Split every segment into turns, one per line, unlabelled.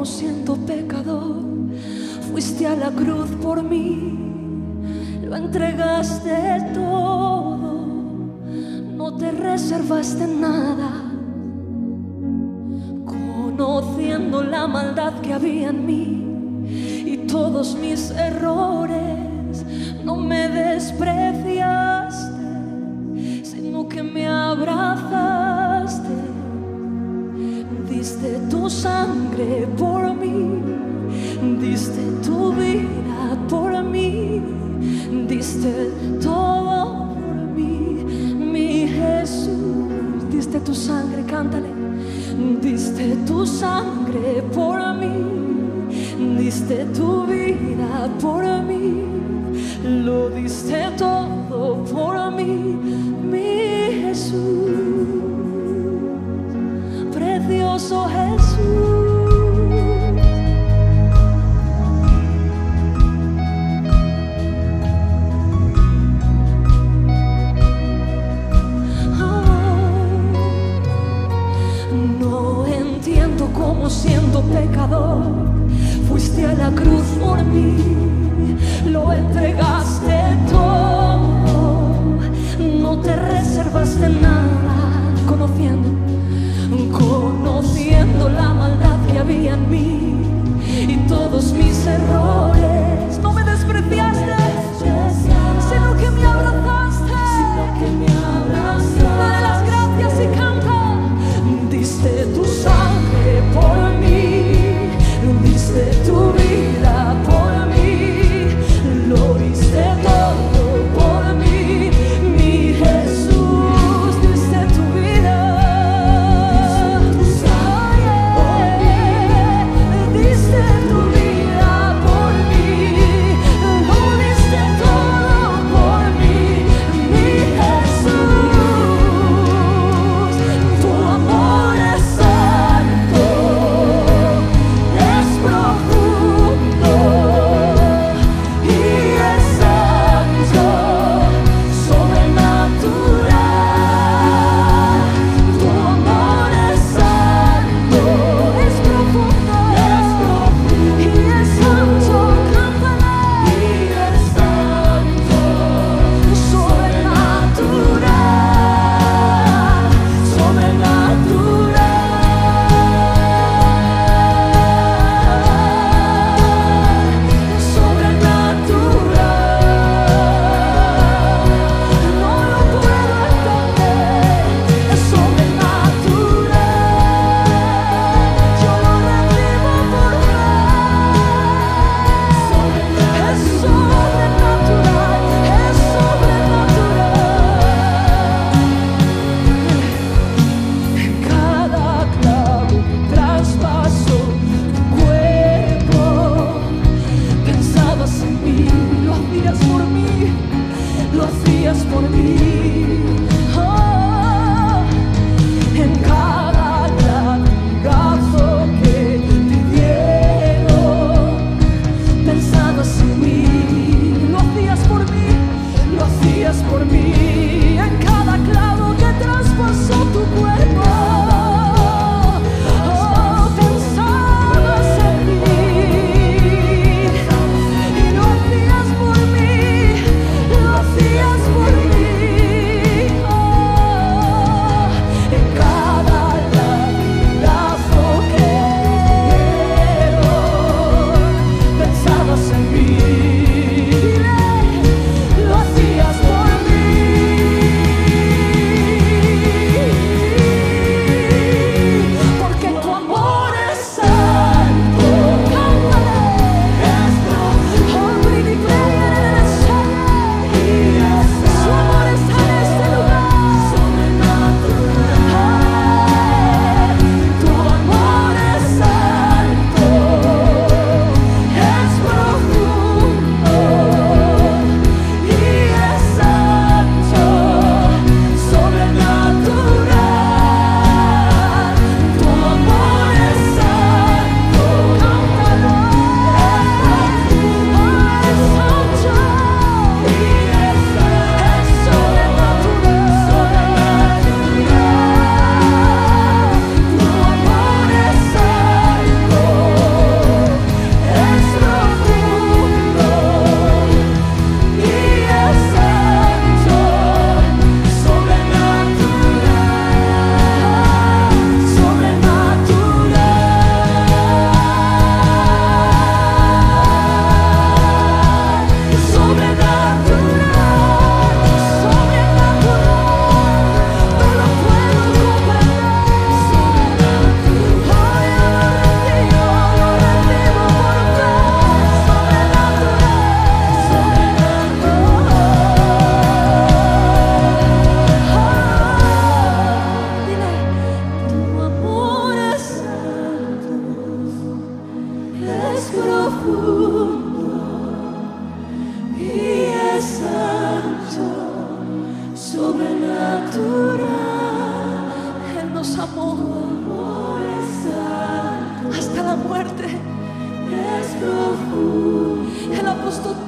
como siendo pecador, fuiste a la cruz por mí, lo entregaste todo, no te reservaste nada, conociendo la maldad que había en mí y todos mis errores, no me desprecies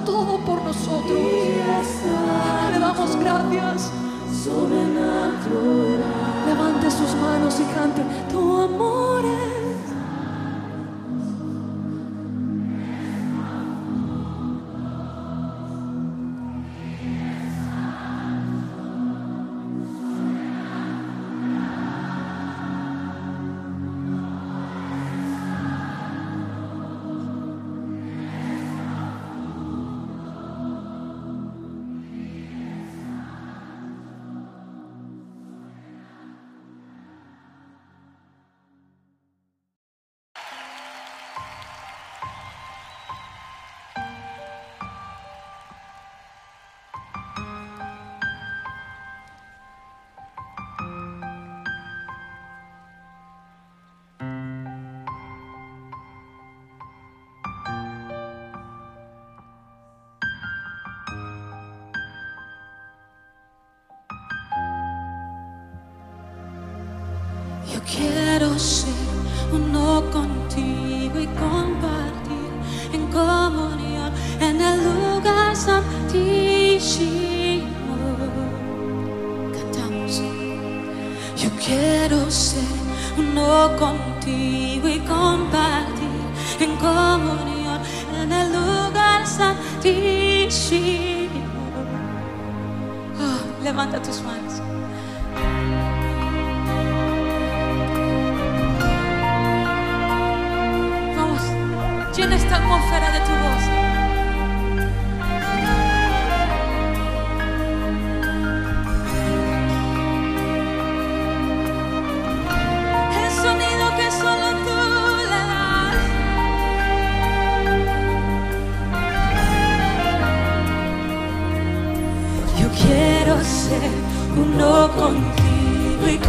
todo por nosotros. Le damos gracias. Levante sus manos y cante. Tu amor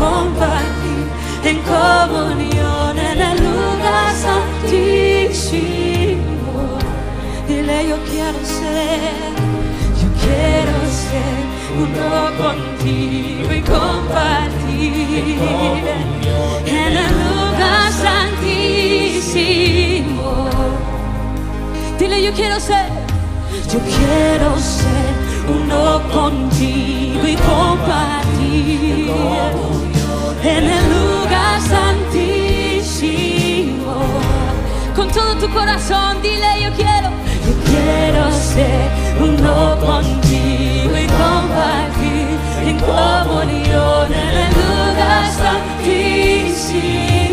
compartir en comunión en el lugar santísimo.
Dile yo quiero ser, yo quiero ser uno contigo y compartir en el lugar santísimo. Dile yo quiero ser. Yo quiero ser uno contigo y compartir en el lugar santísimo. Con todo tu corazón, dile yo quiero. Yo quiero ser uno contigo y compartir en comunión en el lugar santísimo.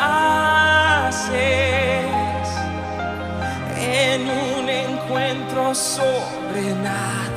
Haces en un encuentro sobrenatural.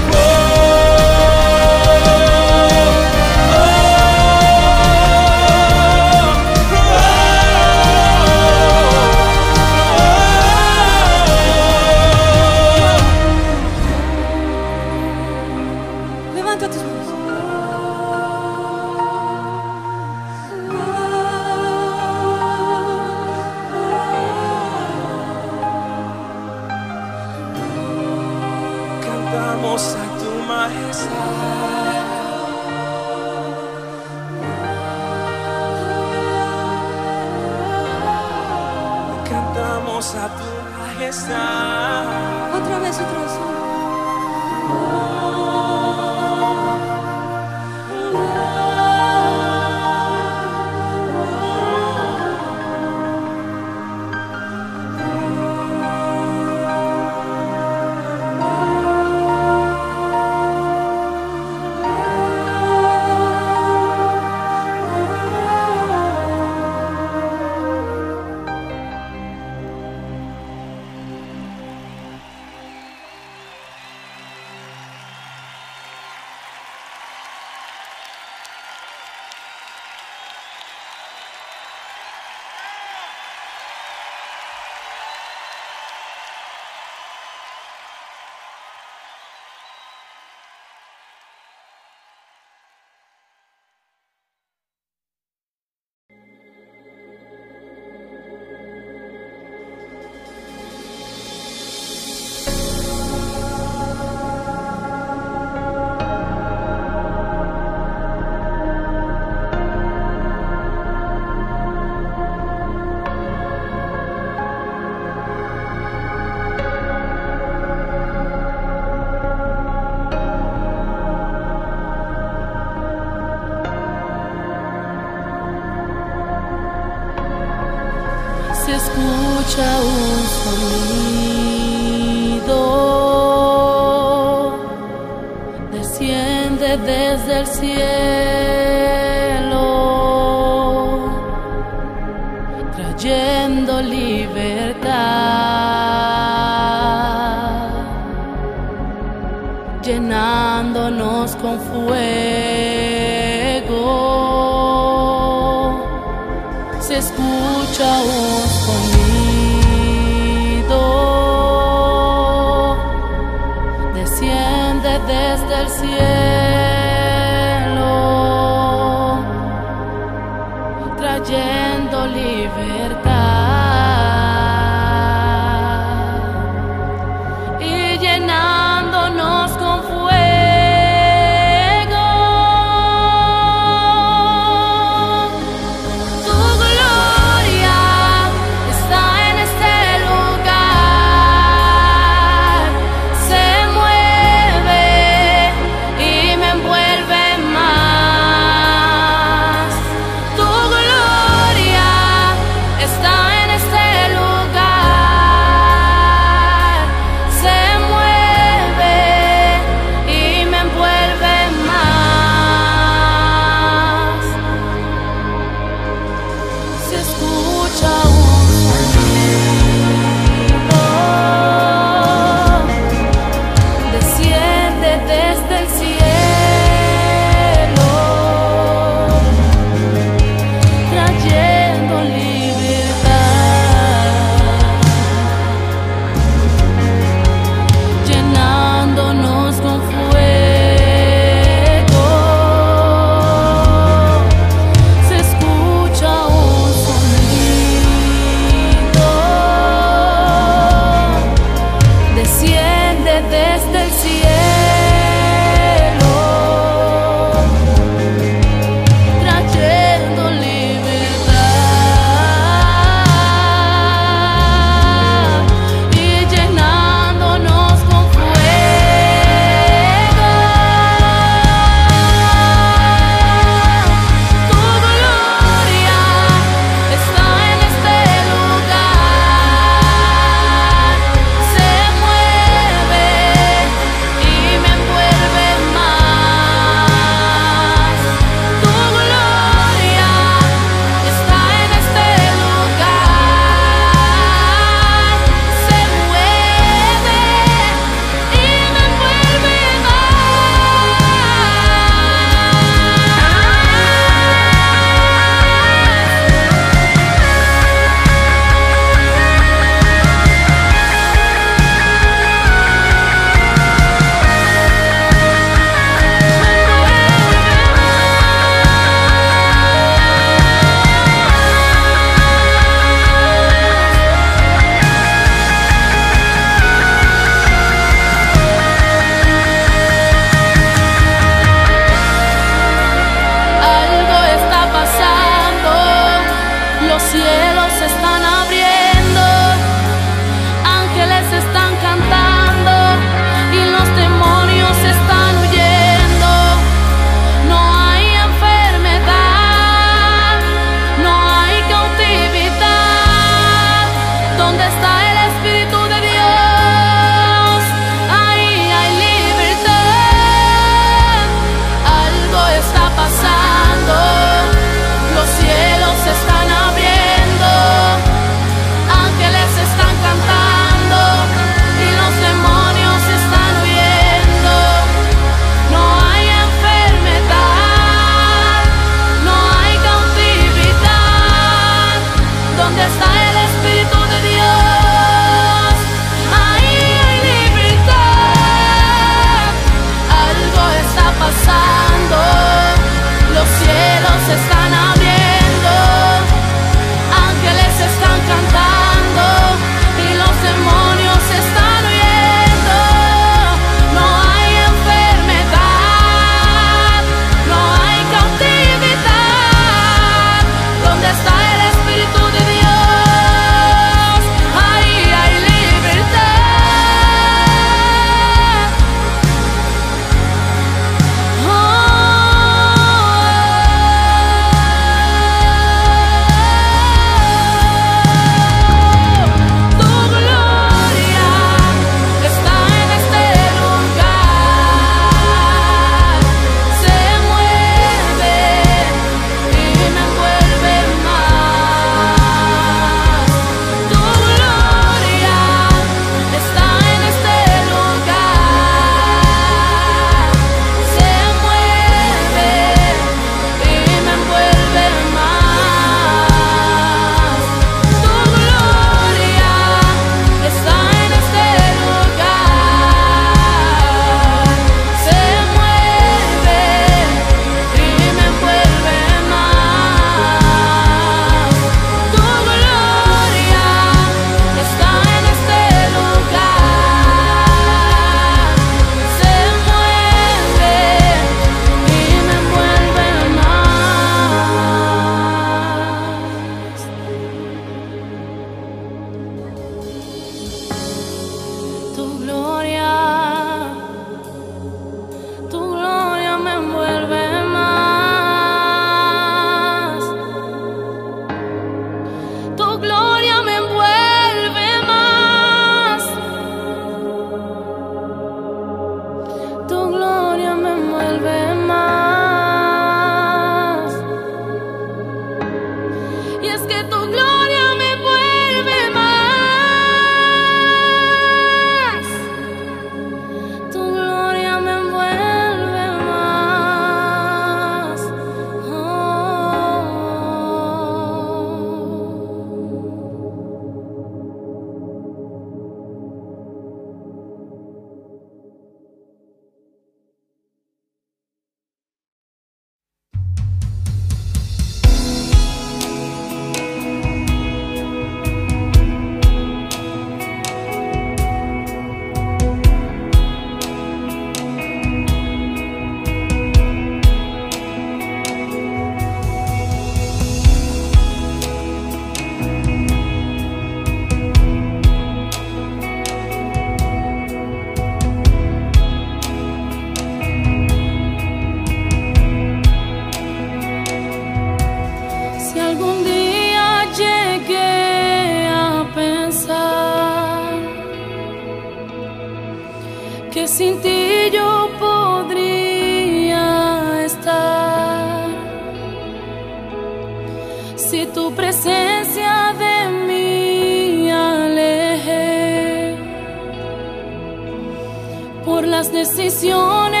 Decisiones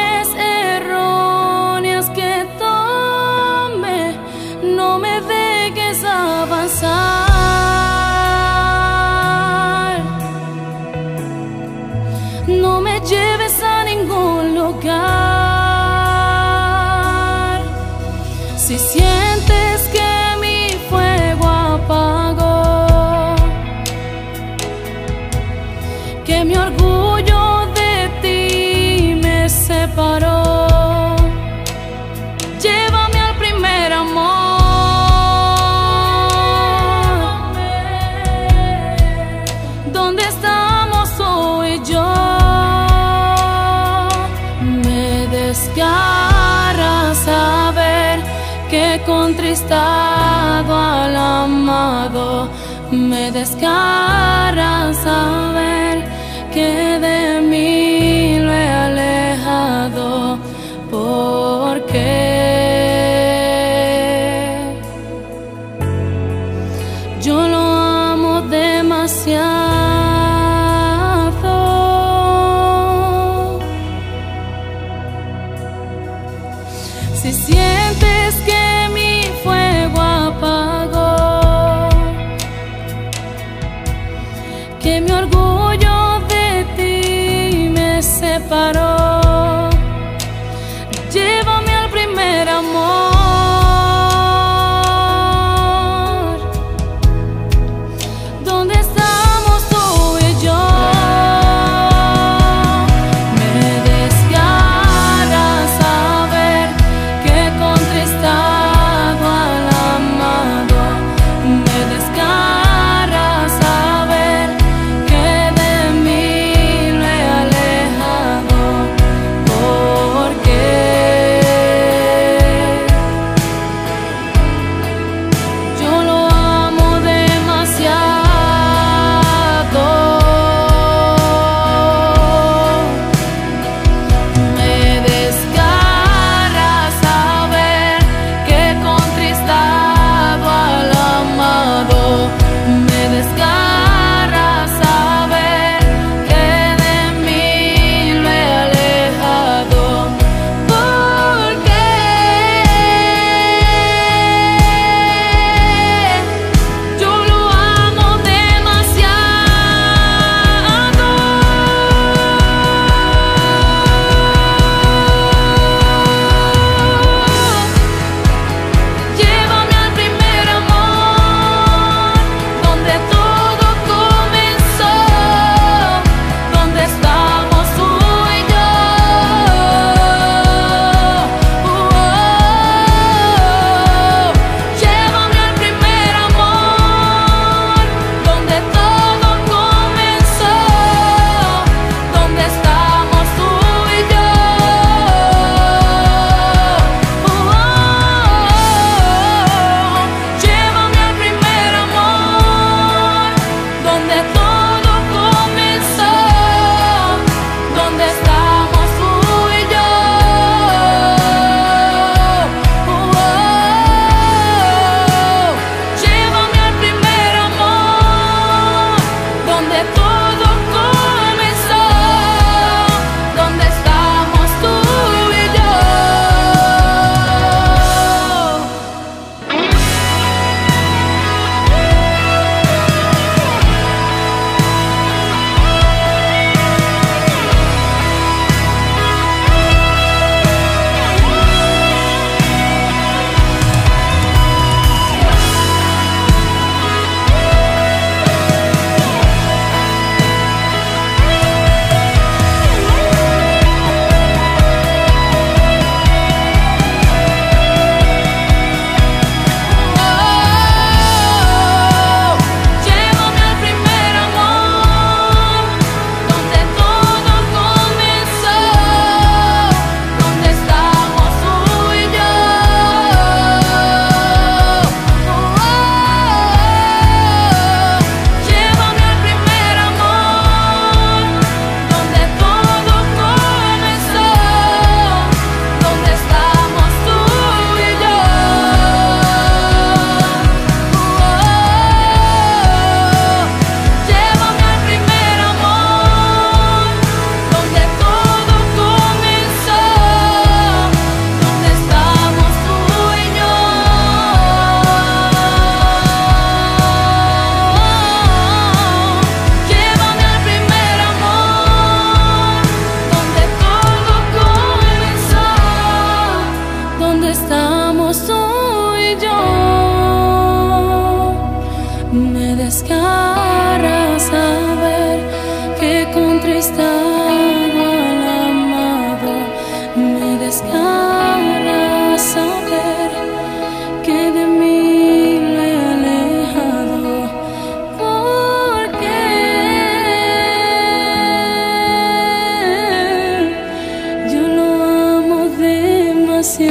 Si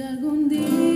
algún día